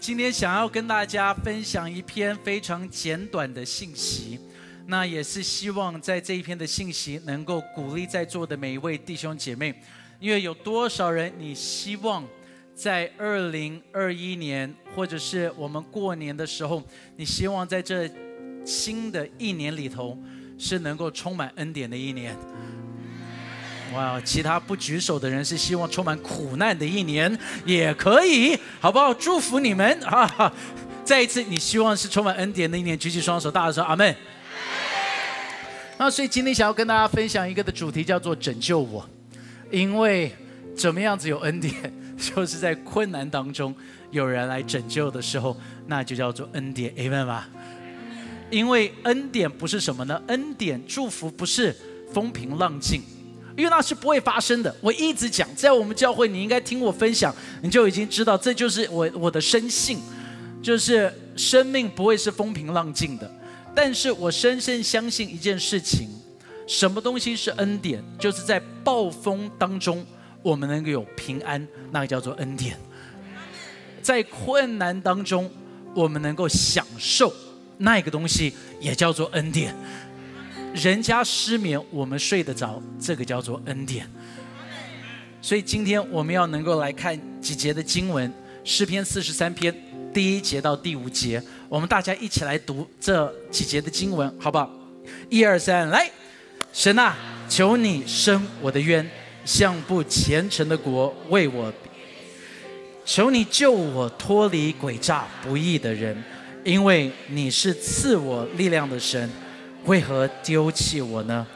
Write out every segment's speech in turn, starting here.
今天想要跟大家分享一篇非常简短的信息，那也是希望在这一篇的信息能够鼓励在座的每一位弟兄姐妹，因为有多少人你希望在二零二一年，或者是我们过年的时候，你希望在这新的一年里头是能够充满恩典的一年。哇，其他不举手的人是希望充满苦难的一年，也可以，好不好？祝福你们啊！再一次，你希望是充满恩典的一年，举起双手，大声说阿门。那所以今天想要跟大家分享一个的主题叫做拯救我，因为怎么样子有恩典，就是在困难当中有人来拯救的时候，那就叫做恩典，amen 吧？因为恩典不是什么呢？恩典祝福不是风平浪静。因为那是不会发生的。我一直讲，在我们教会，你应该听我分享，你就已经知道，这就是我我的生性，就是生命不会是风平浪静的。但是我深深相信一件事情，什么东西是恩典？就是在暴风当中，我们能够有平安，那个叫做恩典；在困难当中，我们能够享受那个东西，也叫做恩典。人家失眠，我们睡得着，这个叫做恩典。所以今天我们要能够来看几节的经文，诗篇四十三篇第一节到第五节，我们大家一起来读这几节的经文，好不好？一二三，来！神啊，求你伸我的冤，向不虔诚的国为我；求你救我脱离诡诈不义的人，因为你是赐我力量的神。为何丢弃我呢？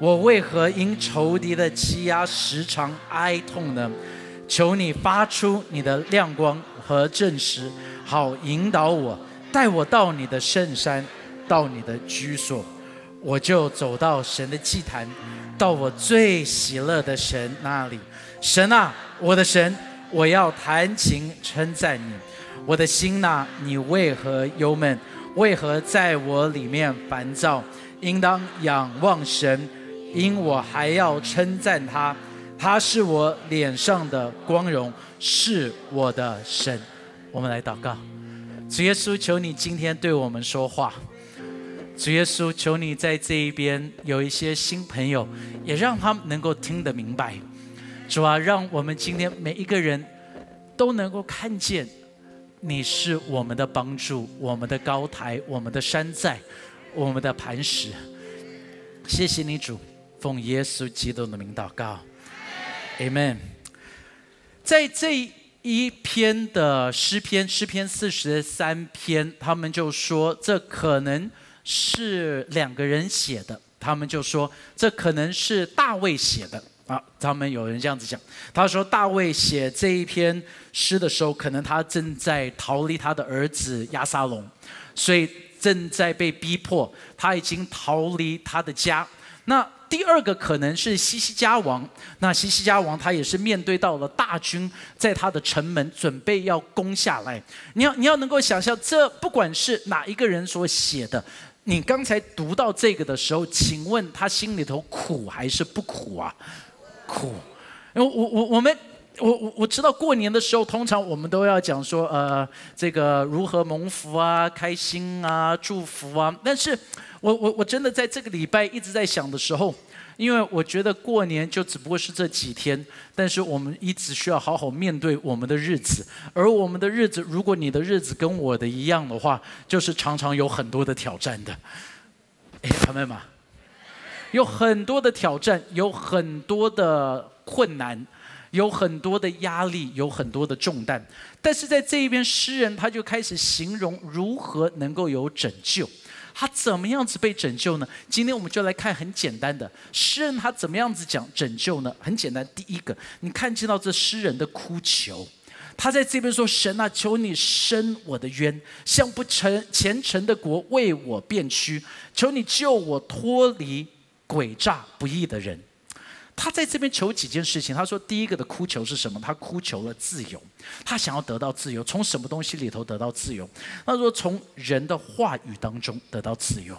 我为何因仇敌的欺压时常哀痛呢？求你发出你的亮光和证实，好引导我，带我到你的圣山，到你的居所，我就走到神的祭坛，到我最喜乐的神那里。神啊，我的神，我要弹琴称赞你。我的心呐，你为何忧闷？为何在我里面烦躁？应当仰望神，因我还要称赞他，他是我脸上的光荣，是我的神。我们来祷告，主耶稣，求你今天对我们说话。主耶稣，求你在这一边有一些新朋友，也让他们能够听得明白。主啊，让我们今天每一个人都能够看见，你是我们的帮助，我们的高台，我们的山寨。我们的磐石，谢谢你主，奉耶稣基督的名祷告，Amen。在这一篇的诗篇，诗篇四十三篇，他们就说这可能是两个人写的，他们就说这可能是大卫写的啊。他们有人这样子讲，他说大卫写这一篇诗的时候，可能他正在逃离他的儿子亚撒龙，所以。正在被逼迫，他已经逃离他的家。那第二个可能是西西家王，那西西家王他也是面对到了大军在他的城门准备要攻下来。你要你要能够想象，这不管是哪一个人所写的，你刚才读到这个的时候，请问他心里头苦还是不苦啊？苦，因为我我我们。我我我知道过年的时候，通常我们都要讲说，呃，这个如何蒙福啊、开心啊、祝福啊。但是，我我我真的在这个礼拜一直在想的时候，因为我觉得过年就只不过是这几天，但是我们一直需要好好面对我们的日子。而我们的日子，如果你的日子跟我的一样的话，就是常常有很多的挑战的。哎，朋友们，有很多的挑战，有很多的困难。有很多的压力，有很多的重担，但是在这一边，诗人他就开始形容如何能够有拯救，他怎么样子被拯救呢？今天我们就来看很简单的诗人他怎么样子讲拯救呢？很简单，第一个，你看见到这诗人的哭求，他在这边说：“神啊，求你伸我的冤，向不诚虔诚的国为我变屈，求你救我脱离诡诈不义的人。”他在这边求几件事情。他说：“第一个的哭求是什么？他哭求了自由，他想要得到自由。从什么东西里头得到自由？他说从人的话语当中得到自由。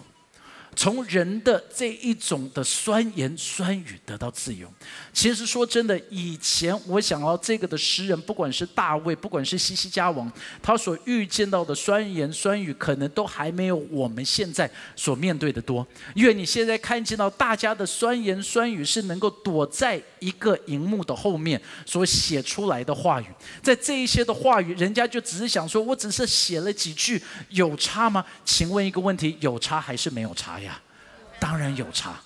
从人的这一种的酸言酸语得到自由。其实说真的，以前我想到这个的诗人，不管是大卫，不管是西西家王，他所遇见到的酸言酸语，可能都还没有我们现在所面对的多。因为你现在看见到大家的酸言酸语，是能够躲在一个荧幕的后面所写出来的话语，在这一些的话语，人家就只是想说，我只是写了几句，有差吗？请问一个问题，有差还是没有差呀？当然有差。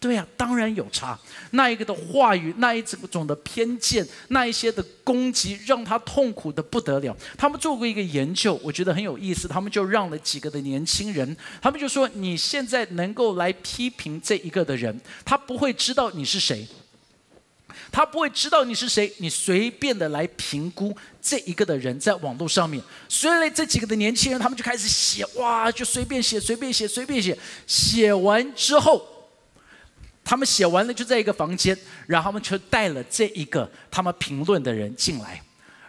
对呀，当然有差。那一个的话语，那一种的偏见，那一些的攻击，让他痛苦的不得了。他们做过一个研究，我觉得很有意思。他们就让了几个的年轻人，他们就说：你现在能够来批评这一个的人，他不会知道你是谁，他不会知道你是谁。你随便的来评估这一个的人，在网络上面，所以这几个的年轻人，他们就开始写，哇，就随便写，随便写，随便写。写完之后。他们写完了，就在一个房间，然后他们就带了这一个他们评论的人进来，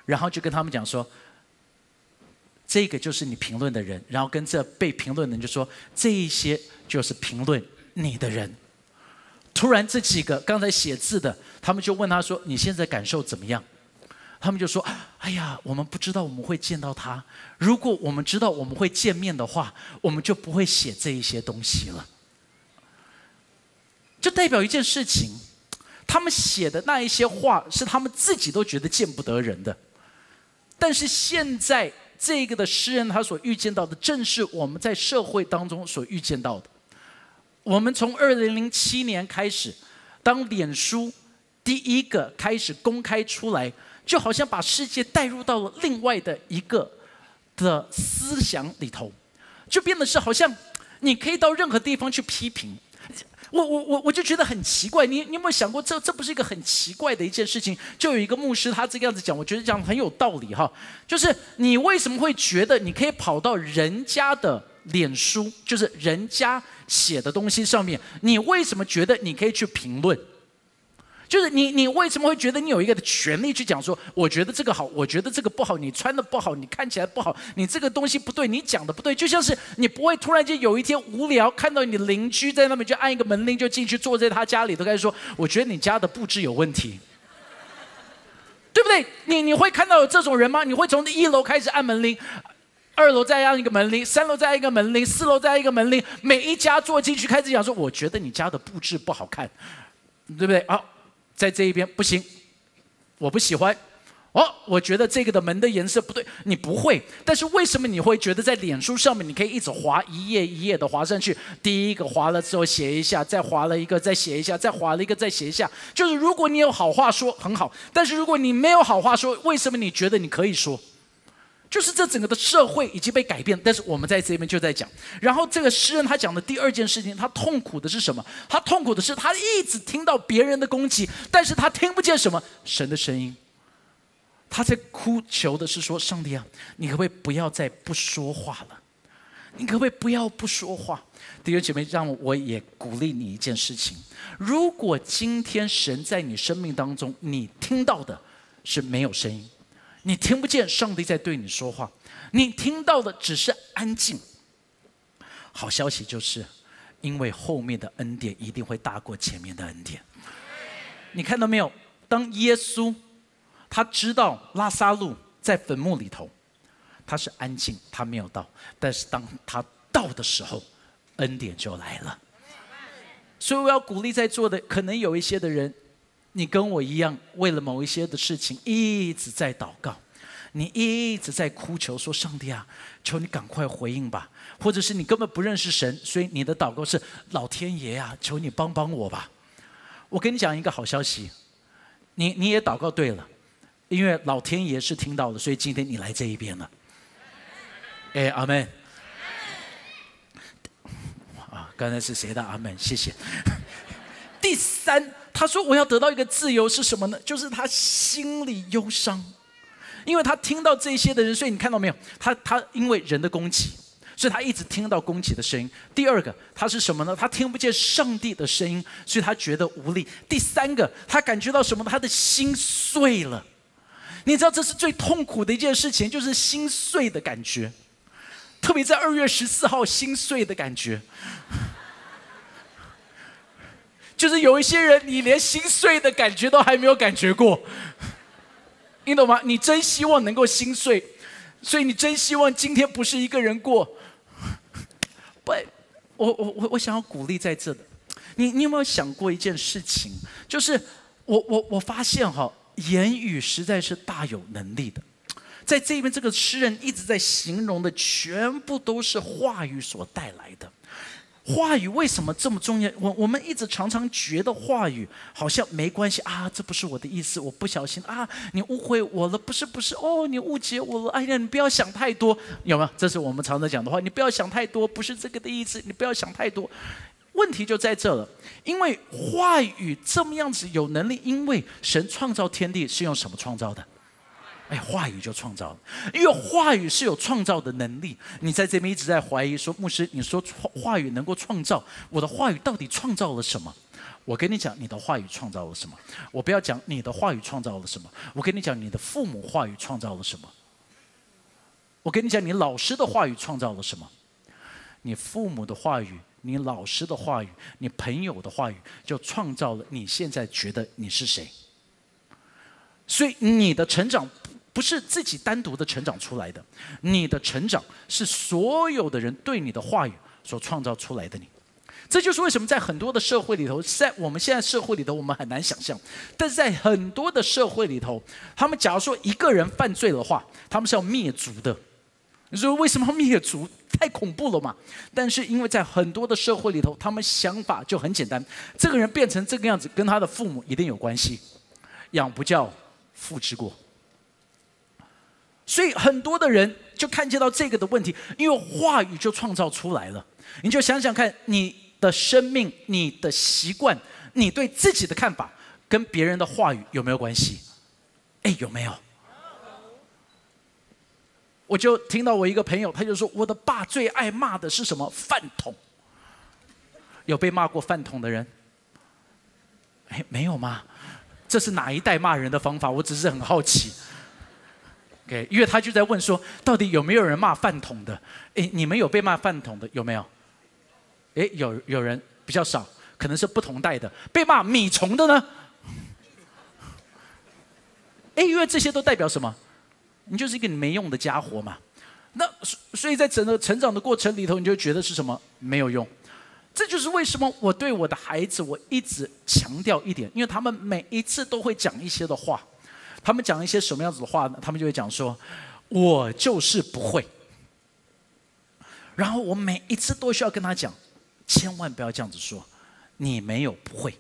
然后就跟他们讲说：“这个就是你评论的人。”然后跟这被评论的人就说：“这一些就是评论你的人。”突然，这几个刚才写字的，他们就问他说：“你现在感受怎么样？”他们就说：“哎呀，我们不知道我们会见到他。如果我们知道我们会见面的话，我们就不会写这一些东西了。”就代表一件事情，他们写的那一些话是他们自己都觉得见不得人的，但是现在这个的诗人他所预见到的，正是我们在社会当中所预见到的。我们从二零零七年开始，当脸书第一个开始公开出来，就好像把世界带入到了另外的一个的思想里头，就变得是好像你可以到任何地方去批评。我我我我就觉得很奇怪，你你有没有想过，这这不是一个很奇怪的一件事情？就有一个牧师他这个样子讲，我觉得讲很有道理哈。就是你为什么会觉得你可以跑到人家的脸书，就是人家写的东西上面，你为什么觉得你可以去评论？就是你，你为什么会觉得你有一个权利去讲说，我觉得这个好，我觉得这个不好，你穿的不好，你看起来不好，你这个东西不对，你讲的不对，就像是你不会突然间有一天无聊，看到你邻居在那边就按一个门铃就进去坐在他家里，都开始说，我觉得你家的布置有问题，对不对？你你会看到有这种人吗？你会从一楼开始按门铃，二楼再按一个门铃，三楼再按一个门铃，四楼再按一个门铃，每一家坐进去开始讲说，我觉得你家的布置不好看，对不对？好。在这一边不行，我不喜欢。哦，我觉得这个的门的颜色不对。你不会，但是为什么你会觉得在脸书上面你可以一直滑一页一页的滑上去？第一个滑了之后写一下，再滑了一个再写一下，再滑了一个再写一下。就是如果你有好话说很好，但是如果你没有好话说，为什么你觉得你可以说？就是这整个的社会已经被改变，但是我们在这边就在讲。然后这个诗人他讲的第二件事情，他痛苦的是什么？他痛苦的是他一直听到别人的攻击，但是他听不见什么神的声音。他在哭求的是说：上帝啊，你可不可以不要再不说话了？你可不可以不要不说话？弟兄姐妹，让我也鼓励你一件事情：如果今天神在你生命当中，你听到的是没有声音。你听不见上帝在对你说话，你听到的只是安静。好消息就是，因为后面的恩典一定会大过前面的恩典。你看到没有？当耶稣他知道拉萨路在坟墓里头，他是安静，他没有到。但是当他到的时候，恩典就来了。所以我要鼓励在座的，可能有一些的人。你跟我一样，为了某一些的事情一直在祷告，你一直在哭求说：“上帝啊，求你赶快回应吧！”或者是你根本不认识神，所以你的祷告是：“老天爷啊，求你帮帮我吧！”我跟你讲一个好消息，你你也祷告对了，因为老天爷是听到了，所以今天你来这一边了。哎，阿门。啊，刚才是谁的阿门？谢谢。第三。他说：“我要得到一个自由是什么呢？就是他心里忧伤，因为他听到这些的人，所以你看到没有？他他因为人的攻击，所以他一直听到攻击的声音。第二个，他是什么呢？他听不见上帝的声音，所以他觉得无力。第三个，他感觉到什么？他的心碎了。你知道这是最痛苦的一件事情，就是心碎的感觉，特别在二月十四号心碎的感觉。”就是有一些人，你连心碎的感觉都还没有感觉过，你懂吗？你真希望能够心碎，所以你真希望今天不是一个人过。不，我我我我想要鼓励在这的，你你有没有想过一件事情？就是我我我发现哈，言语实在是大有能力的。在这边，这个诗人一直在形容的全部都是话语所带来的。话语为什么这么重要？我我们一直常常觉得话语好像没关系啊，这不是我的意思，我不小心啊，你误会我了，不是不是哦，你误解我了，哎呀，你不要想太多，有没有？这是我们常常讲的话，你不要想太多，不是这个的意思，你不要想太多。问题就在这了，因为话语这么样子有能力，因为神创造天地是用什么创造的？哎，话语就创造了，因为话语是有创造的能力。你在这边一直在怀疑说，牧师，你说话语能够创造，我的话语到底创造了什么？我跟你讲，你的话语创造了什么？我不要讲你的话语创造了什么，我跟你讲，你的父母话语创造了什么？我跟你讲，你老师的话语创造了什么？你父母的话语，你老师的话语，你朋友的话语，就创造了你现在觉得你是谁。所以你的成长。不是自己单独的成长出来的，你的成长是所有的人对你的话语所创造出来的。你，这就是为什么在很多的社会里头，在我们现在社会里头，我们很难想象。但是在很多的社会里头，他们假如说一个人犯罪的话，他们是要灭族的。你说为什么要灭族？太恐怖了嘛？但是因为在很多的社会里头，他们想法就很简单：这个人变成这个样子，跟他的父母一定有关系。养不教，复制过。所以很多的人就看见到这个的问题，因为话语就创造出来了。你就想想看，你的生命、你的习惯、你对自己的看法，跟别人的话语有没有关系？哎，有没有？我就听到我一个朋友，他就说，我的爸最爱骂的是什么？饭桶。有被骂过饭桶的人？哎，没有吗？这是哪一代骂人的方法？我只是很好奇。OK，因为他就在问说，到底有没有人骂饭桶的？哎，你们有被骂饭桶的有没有？哎，有有人比较少，可能是不同代的。被骂米虫的呢？哎，因为这些都代表什么？你就是一个没用的家伙嘛。那所所以在整个成长的过程里头，你就觉得是什么没有用？这就是为什么我对我的孩子，我一直强调一点，因为他们每一次都会讲一些的话。他们讲一些什么样子的话呢？他们就会讲说：“我就是不会。”然后我每一次都需要跟他讲：“千万不要这样子说，你没有不会，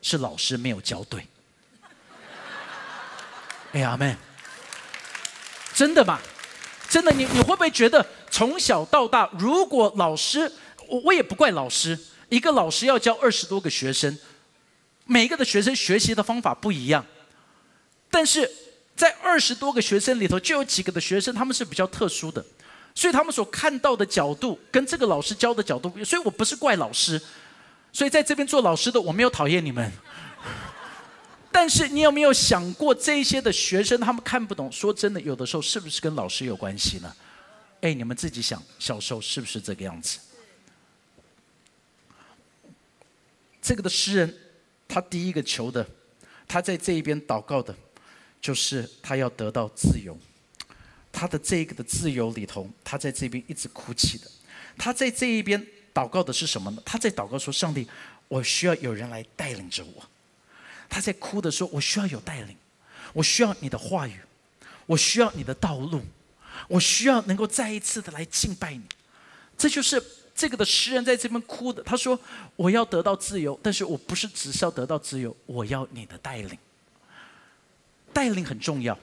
是老师没有教对。”哎呀，阿妹，真的吗？真的，你你会不会觉得从小到大，如果老师，我我也不怪老师，一个老师要教二十多个学生，每一个的学生学习的方法不一样。但是在二十多个学生里头，就有几个的学生他们是比较特殊的，所以他们所看到的角度跟这个老师教的角度，所以我不是怪老师，所以在这边做老师的我没有讨厌你们，但是你有没有想过这些的学生他们看不懂？说真的，有的时候是不是跟老师有关系呢？哎，你们自己想，小时候是不是这个样子？这个的诗人，他第一个求的，他在这一边祷告的。就是他要得到自由，他的这个的自由里头，他在这边一直哭泣的。他在这一边祷告的是什么呢？他在祷告说：“上帝，我需要有人来带领着我。”他在哭的说：“我需要有带领，我需要你的话语，我需要你的道路，我需要能够再一次的来敬拜你。”这就是这个的诗人在这边哭的。他说：“我要得到自由，但是我不是只是要得到自由，我要你的带领。”带领很重要。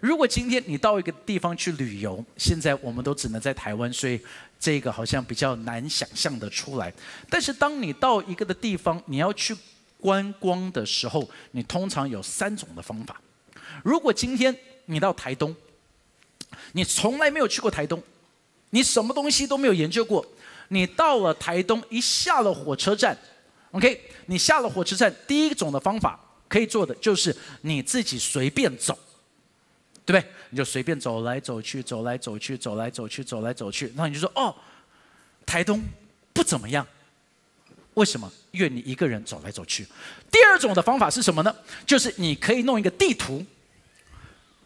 如果今天你到一个地方去旅游，现在我们都只能在台湾，所以这个好像比较难想象的出来。但是当你到一个的地方，你要去观光的时候，你通常有三种的方法。如果今天你到台东，你从来没有去过台东，你什么东西都没有研究过，你到了台东一下了火车站，OK，你下了火车站，第一种的方法。可以做的就是你自己随便走，对不对？你就随便走来走去，走来走去，走来走去，走来走去。然后你就说：“哦，台东不怎么样，为什么？因为你一个人走来走去。第二种的方法是什么呢？就是你可以弄一个地图，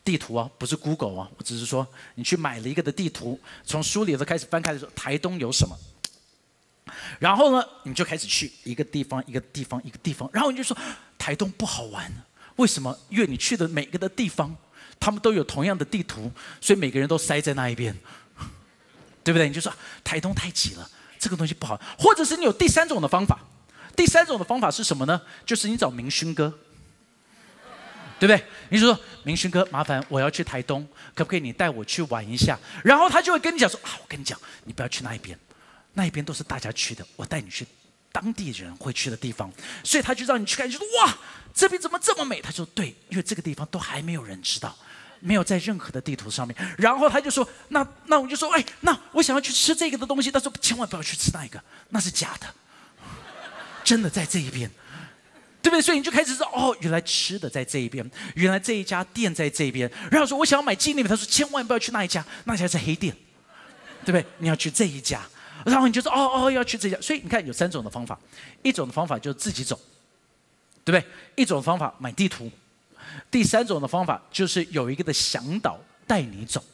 地图啊，不是 Google 啊，我只是说你去买了一个的地图，从书里头开始翻开的时候，台东有什么？然后呢，你就开始去一个地方一个地方一个地方，然后你就说台东不好玩，为什么？因为你去的每个的地方，他们都有同样的地图，所以每个人都塞在那一边，对不对？你就说台东太挤了，这个东西不好。或者是你有第三种的方法，第三种的方法是什么呢？就是你找明勋哥，对不对？你就说明勋哥，麻烦我要去台东，可不可以你带我去玩一下？然后他就会跟你讲说啊，我跟你讲，你不要去那一边。那一边都是大家去的，我带你去当地人会去的地方，所以他就让你去看，就说哇，这边怎么这么美？他说对，因为这个地方都还没有人知道，没有在任何的地图上面。然后他就说，那那我就说，哎，那我想要去吃这个的东西。他说千万不要去吃那一个，那是假的，真的在这一边，对不对？所以你就开始说，哦，原来吃的在这一边，原来这一家店在这边。然后说我想要买纪念品，他说千万不要去那一家，那家是黑店，对不对？你要去这一家。然后你就说哦哦要去这家，所以你看有三种的方法，一种的方法就是自己走，对不对？一种方法买地图，第三种的方法就是有一个的向导带你走。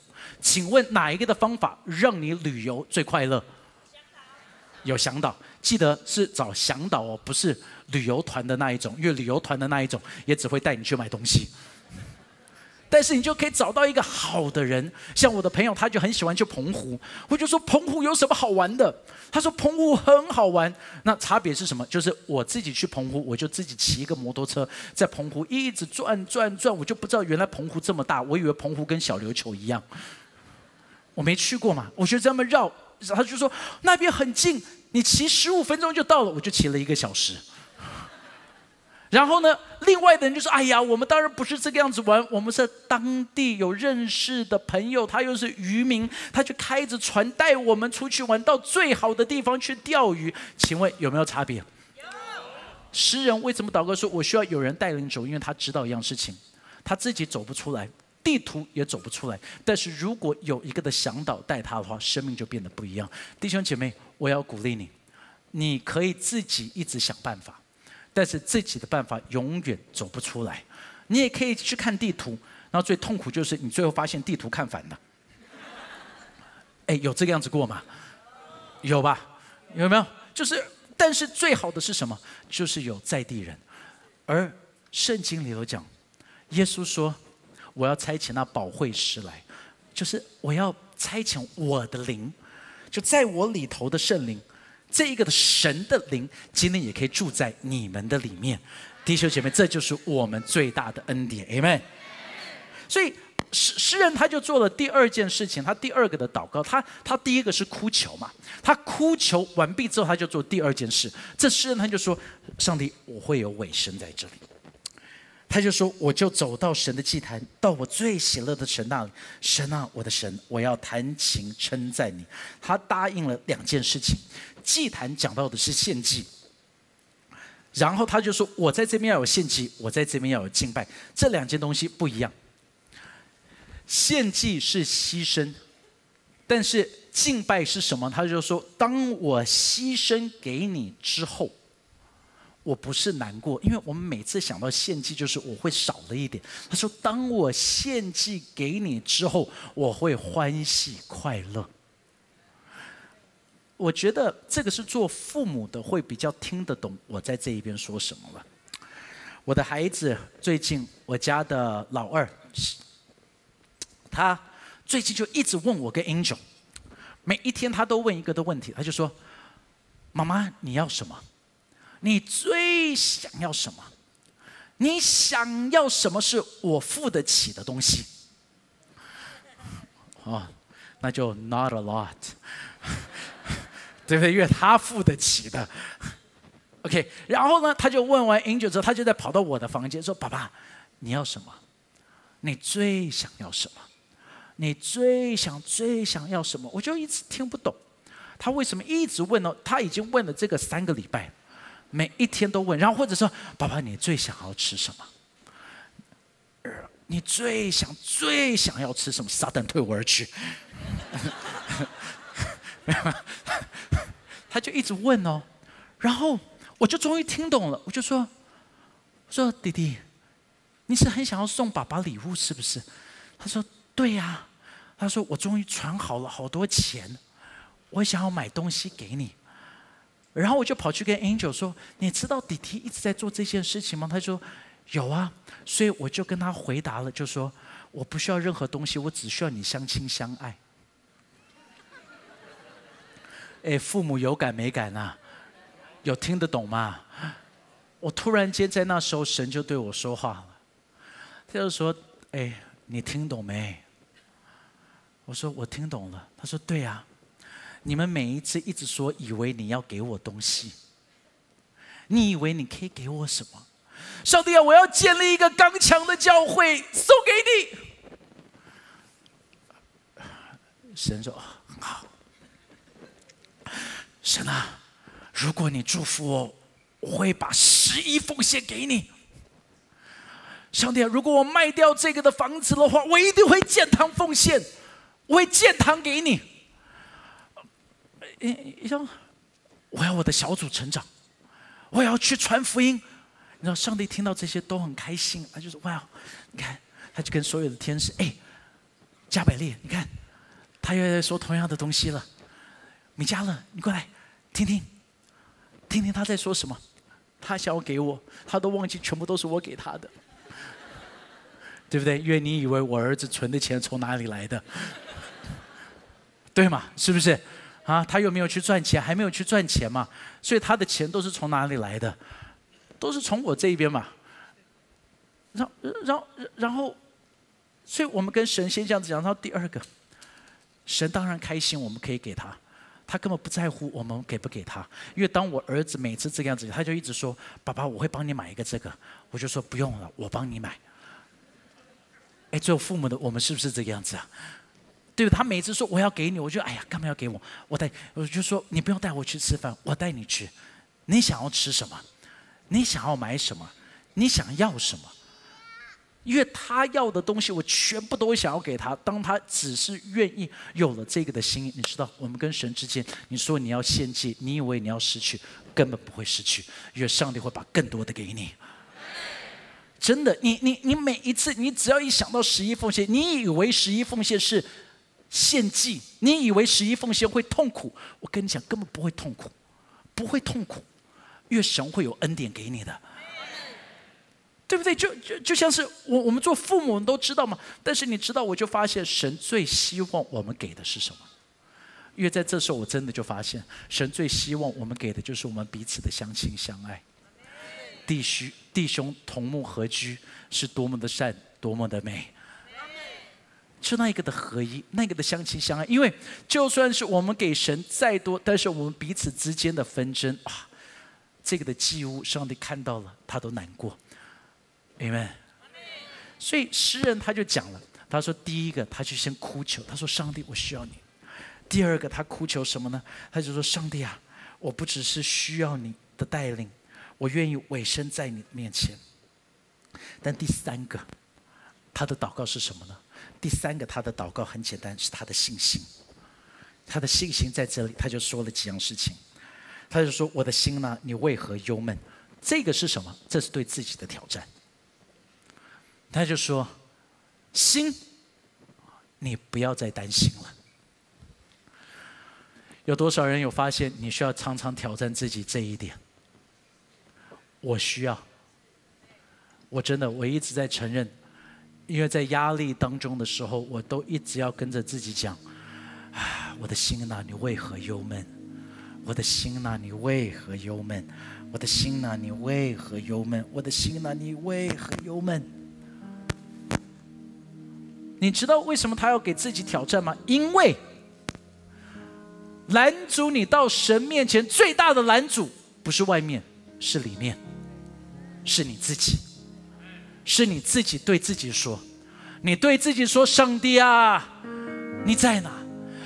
请问哪一个的方法让你旅游最快乐？有向导，记得是找向导哦，不是旅游团的那一种，因为旅游团的那一种也只会带你去买东西。但是你就可以找到一个好的人，像我的朋友，他就很喜欢去澎湖。我就说澎湖有什么好玩的？他说澎湖很好玩。那差别是什么？就是我自己去澎湖，我就自己骑一个摩托车在澎湖一直转转转，我就不知道原来澎湖这么大。我以为澎湖跟小琉球一样，我没去过嘛。我就这么绕，他就说那边很近，你骑十五分钟就到了。我就骑了一个小时。然后呢，另外的人就说：“哎呀，我们当然不是这个样子玩，我们是当地有认识的朋友，他又是渔民，他就开着船带我们出去玩，到最好的地方去钓鱼。请问有没有差别？有。诗人为什么祷告说：我需要有人带领走？因为他知道一样事情，他自己走不出来，地图也走不出来。但是如果有一个的向导带他的话，生命就变得不一样。弟兄姐妹，我要鼓励你，你可以自己一直想办法。”但是自己的办法永远走不出来，你也可以去看地图，然后最痛苦就是你最后发现地图看反了。哎，有这个样子过吗？有吧？有没有？就是，但是最好的是什么？就是有在地人。而圣经里头讲，耶稣说：“我要差遣那保惠师来，就是我要差遣我的灵，就在我里头的圣灵。”这一个的神的灵，今天也可以住在你们的里面，弟兄姐妹，这就是我们最大的恩典，Amen。所以诗诗人他就做了第二件事情，他第二个的祷告，他他第一个是哭求嘛，他哭求完毕之后，他就做第二件事。这诗人他就说：“上帝，我会有尾声在这里。”他就说：“我就走到神的祭坛，到我最喜乐的神那里。神啊，我的神，我要弹琴称赞你。”他答应了两件事情。祭坛讲到的是献祭，然后他就说：“我在这边要有献祭，我在这边要有敬拜，这两件东西不一样。献祭是牺牲，但是敬拜是什么？他就说：当我牺牲给你之后，我不是难过，因为我们每次想到献祭，就是我会少了一点。他说：当我献祭给你之后，我会欢喜快乐。”我觉得这个是做父母的会比较听得懂我在这一边说什么了。我的孩子最近，我家的老二，他最近就一直问我跟 Angel，每一天他都问一个的问题，他就说：“妈妈你要什么？你最想要什么？你想要什么是我付得起的东西？” 哦，那就 Not a lot。对不对？因为他付得起的。OK，然后呢，他就问完 Angel 之后，他就在跑到我的房间说：“爸爸，你要什么？你最想要什么？你最想最想要什么？”我就一直听不懂，他为什么一直问呢？他已经问了这个三个礼拜，每一天都问。然后或者说：“爸爸，你最想要吃什么？你最想最想要吃什么？”撒旦退我而去。他就一直问哦，然后我就终于听懂了，我就说：“我说弟弟，你是很想要送爸爸礼物是不是？”他说：“对呀。”他说：“我终于存好了好多钱，我想要买东西给你。”然后我就跑去跟 Angel 说：“你知道弟弟一直在做这件事情吗？”他说：“有啊。”所以我就跟他回答了，就说：“我不需要任何东西，我只需要你相亲相爱。”哎，父母有感没感呐？有听得懂吗？我突然间在那时候，神就对我说话了，他就说：“哎，你听懂没？”我说：“我听懂了。”他说：“对呀，你们每一次一直说以为你要给我东西，你以为你可以给我什么？上帝啊，我要建立一个刚强的教会，送给你。”神说：“很好。”神啊，如果你祝福我，我会把十一奉献给你。上帝啊，如果我卖掉这个的房子的话，我一定会建堂奉献，我会建堂给你。你说，我要我的小组成长，我要去传福音。你知道，上帝听到这些都很开心，他就说：“哇，你看，他就跟所有的天使，哎，加百列，你看，他又在说同样的东西了。米迦勒，你过来。”听听，听听他在说什么。他想要给我，他都忘记全部都是我给他的，对不对？因为你以为我儿子存的钱从哪里来的，对吗？是不是？啊，他又没有去赚钱，还没有去赚钱嘛，所以他的钱都是从哪里来的？都是从我这一边嘛。然然然后，所以我们跟神先这样子讲。然后第二个，神当然开心，我们可以给他。他根本不在乎我们给不给他，因为当我儿子每次这个样子，他就一直说：“爸爸，我会帮你买一个这个。”我就说：“不用了，我帮你买。”哎，做父母的我们是不是这个样子啊？对不？他每次说我要给你，我就哎呀，干嘛要给我？我带，我就说你不用带我去吃饭，我带你去。你想要吃什么？你想要买什么？你想要什么？因为他要的东西，我全部都想要给他。当他只是愿意有了这个的心意，你知道，我们跟神之间，你说你要献祭，你以为你要失去，根本不会失去，因为上帝会把更多的给你。真的，你你你每一次，你只要一想到十一奉献，你以为十一奉献是献祭，你以为十一奉献会痛苦，我跟你讲，根本不会痛苦，不会痛苦，因为神会有恩典给你的。对不对？就就就像是我我们做父母都知道嘛。但是你知道，我就发现神最希望我们给的是什么？因为在这时候，我真的就发现，神最希望我们给的就是我们彼此的相亲相爱。弟兄弟兄同睦合居，是多么的善，多么的美。就那一个的合一，那个的相亲相爱。因为就算是我们给神再多，但是我们彼此之间的纷争啊，这个的祭物，上帝看到了，他都难过。明白。所以诗人他就讲了，他说：第一个，他就先哭求，他说：上帝，我需要你。第二个，他哭求什么呢？他就说：上帝啊，我不只是需要你的带领，我愿意委身在你面前。但第三个，他的祷告是什么呢？第三个，他的祷告很简单，是他的信心。他的信心在这里，他就说了几样事情。他就说：我的心呢，你为何忧闷？这个是什么？这是对自己的挑战。他就说：“心，你不要再担心了。有多少人有发现？你需要常常挑战自己这一点。我需要，我真的，我一直在承认，因为在压力当中的时候，我都一直要跟着自己讲：啊，我的心呐，你为何忧闷？我的心呐，你为何忧闷？我的心呐，你为何忧闷？我的心呐，你为何忧闷？”你知道为什么他要给自己挑战吗？因为拦阻你到神面前最大的拦阻，不是外面，是里面，是你自己，是你自己对自己说，你对自己说：“上帝啊，你在哪？”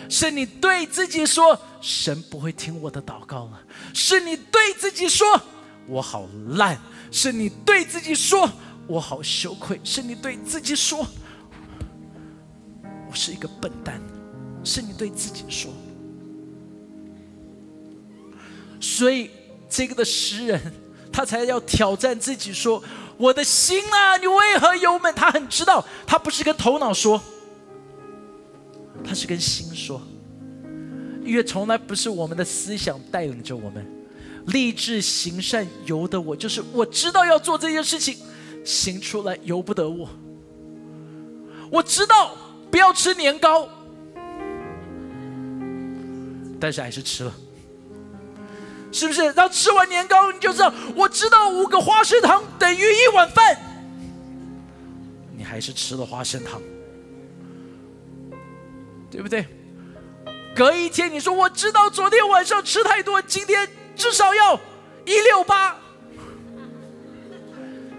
是你对自己说：“神不会听我的祷告了。”是你对自己说：“我好烂。”是你对自己说：“我好羞愧。”是你对自己说。我是一个笨蛋，是你对自己说。所以这个的诗人，他才要挑战自己说：“我的心啊，你为何忧闷？”他很知道，他不是跟头脑说，他是跟心说，因为从来不是我们的思想带领着我们，立志行善由得我，就是我知道要做这件事情，行出来由不得我。我知道不要吃年糕，但是还是吃了。是不是？然后吃完年糕，你就知道，我知道五个花生糖等于一碗饭。你还是吃了花生糖，对不对？隔一天，你说我知道昨天晚上吃太多，今天至少要一六八。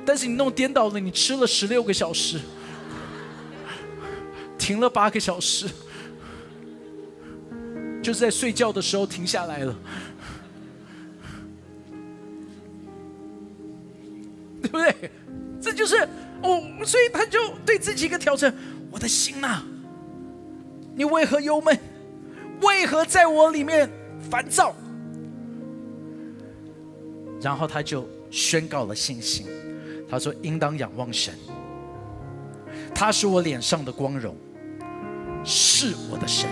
但是你弄颠倒了，你吃了十六个小时，停了八个小时，就是在睡觉的时候停下来了。对不对？这就是哦，所以他就对自己一个挑战：我的心呐，你为何忧闷？为何在我里面烦躁？然后他就宣告了信心，他说：“应当仰望神，他是我脸上的光荣，是我的神。”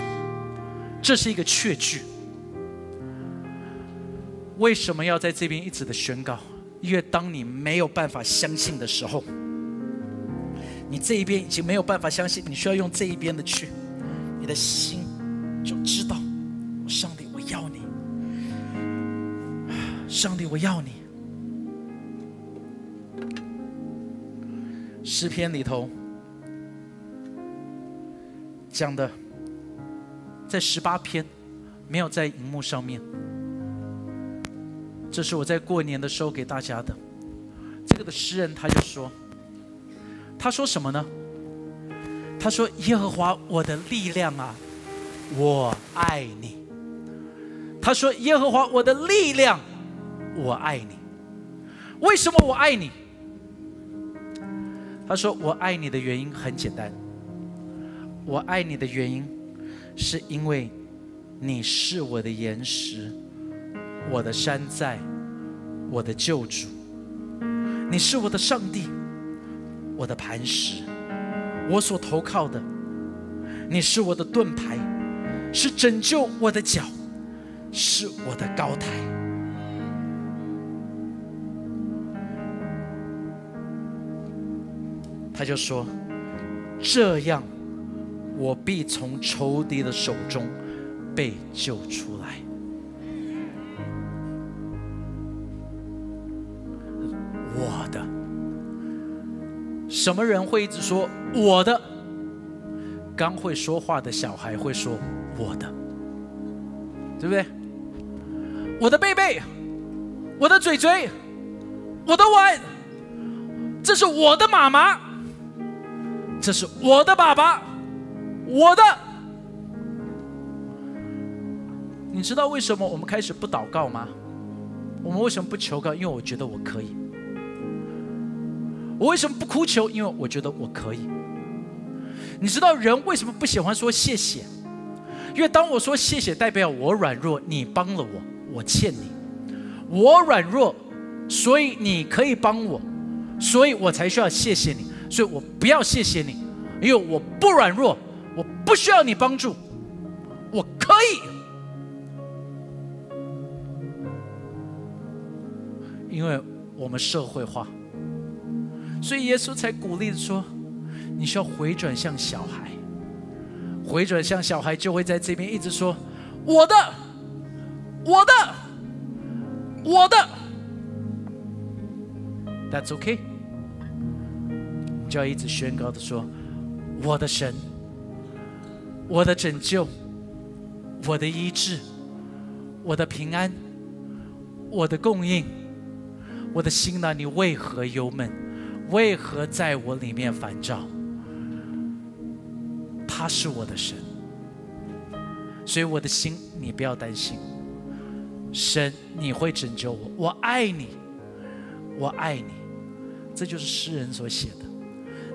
这是一个确据。为什么要在这边一直的宣告？因为当你没有办法相信的时候，你这一边已经没有办法相信，你需要用这一边的去，你的心就知道，上帝我要你，上帝我要你。诗篇里头讲的，在十八篇，没有在荧幕上面。这是我在过年的时候给大家的。这个的诗人他就说：“他说什么呢？他说耶和华我的力量啊，我爱你。他说耶和华我的力量，我爱你。为什么我爱你？他说我爱你的原因很简单，我爱你的原因是因为你是我的岩石。”我的山寨，我的救主，你是我的上帝，我的磐石，我所投靠的，你是我的盾牌，是拯救我的脚，是我的高台。他就说：“这样，我必从仇敌的手中被救出来。”我的什么人会一直说我的？刚会说话的小孩会说我的，对不对？我的贝贝，我的嘴嘴，我的碗，这是我的妈妈，这是我的爸爸，我的。你知道为什么我们开始不祷告吗？我们为什么不求告？因为我觉得我可以。我为什么不哭求？因为我觉得我可以。你知道人为什么不喜欢说谢谢？因为当我说谢谢，代表我软弱，你帮了我，我欠你。我软弱，所以你可以帮我，所以我才需要谢谢你。所以我不要谢谢你，因为我不软弱，我不需要你帮助，我可以。因为我们社会化。所以耶稣才鼓励说：“你需要回转向小孩，回转向小孩，就会在这边一直说我的，我的，我的。That's OK。就要一直宣告的说：我的神，我的拯救，我的医治，我的平安，我的供应，我的心呢？你为何忧闷？”为何在我里面烦躁？他是我的神，所以我的心，你不要担心。神，你会拯救我，我爱你，我爱你。这就是诗人所写的，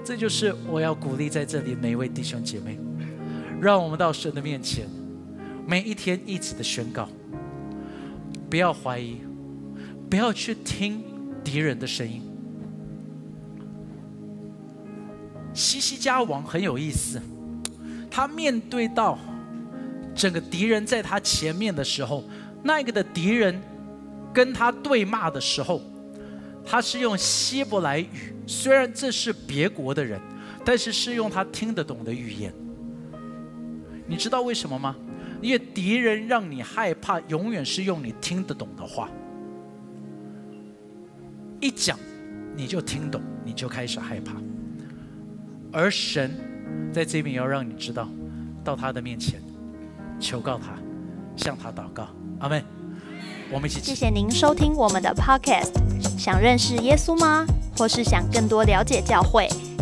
这就是我要鼓励在这里每一位弟兄姐妹，让我们到神的面前，每一天一直的宣告，不要怀疑，不要去听敌人的声音。西西家王很有意思，他面对到整个敌人在他前面的时候，那个的敌人跟他对骂的时候，他是用希伯来语，虽然这是别国的人，但是是用他听得懂的语言。你知道为什么吗？因为敌人让你害怕，永远是用你听得懂的话。一讲，你就听懂，你就开始害怕。而神在这边要让你知道，到他的面前，求告他，向他祷告。阿门。我们一起。谢谢您收听我们的 Podcast。想认识耶稣吗？或是想更多了解教会？